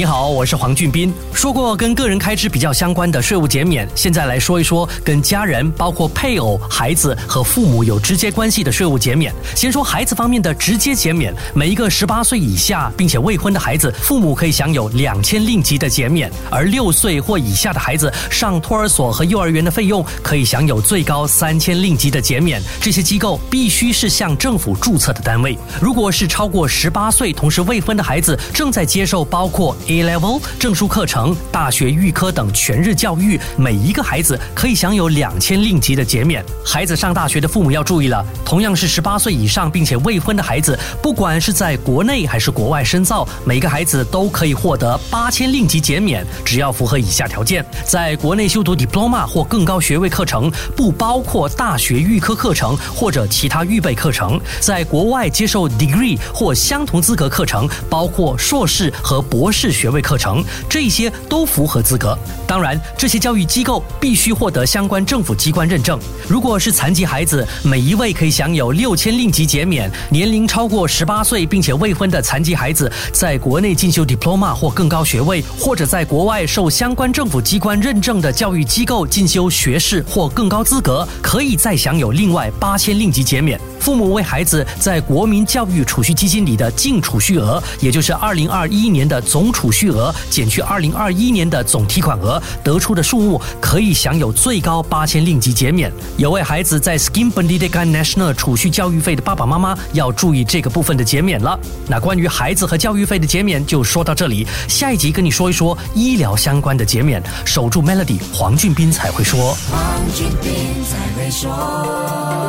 你好，我是黄俊斌。说过跟个人开支比较相关的税务减免，现在来说一说跟家人，包括配偶、孩子和父母有直接关系的税务减免。先说孩子方面的直接减免，每一个十八岁以下并且未婚的孩子，父母可以享有两千令吉的减免；而六岁或以下的孩子上托儿所和幼儿园的费用，可以享有最高三千令吉的减免。这些机构必须是向政府注册的单位。如果是超过十八岁同时未婚的孩子，正在接受包括 A Level 证书课程、大学预科等全日教育，每一个孩子可以享有两千令吉的减免。孩子上大学的父母要注意了，同样是十八岁以上并且未婚的孩子，不管是在国内还是国外深造，每个孩子都可以获得八千令吉减免，只要符合以下条件：在国内修读 Diploma 或更高学位课程，不包括大学预科课程或者其他预备课程；在国外接受 Degree 或相同资格课程，包括硕士和博士。学位课程，这些都符合资格。当然，这些教育机构必须获得相关政府机关认证。如果是残疾孩子，每一位可以享有六千令吉减免。年龄超过十八岁并且未婚的残疾孩子，在国内进修 diploma 或更高学位，或者在国外受相关政府机关认证的教育机构进修学士或更高资格，可以再享有另外八千令吉减免。父母为孩子在国民教育储蓄基金里的净储蓄额，也就是二零二一年的总储蓄额减去二零二一年的总提款额，得出的数目可以享有最高八千令吉减免。有位孩子在 Skim Pendidikan National 储蓄教育费的爸爸妈妈要注意这个部分的减免了。那关于孩子和教育费的减免就说到这里，下一集跟你说一说医疗相关的减免。守住 Melody，黄俊斌才会说。黄俊斌才会说。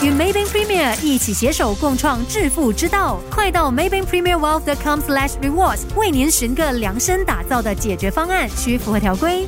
与 Maybank Premier 一起携手共创致富之道，快到 Maybank Premier Wealth.com/slash rewards 为您寻个量身打造的解决方案，需符合条规。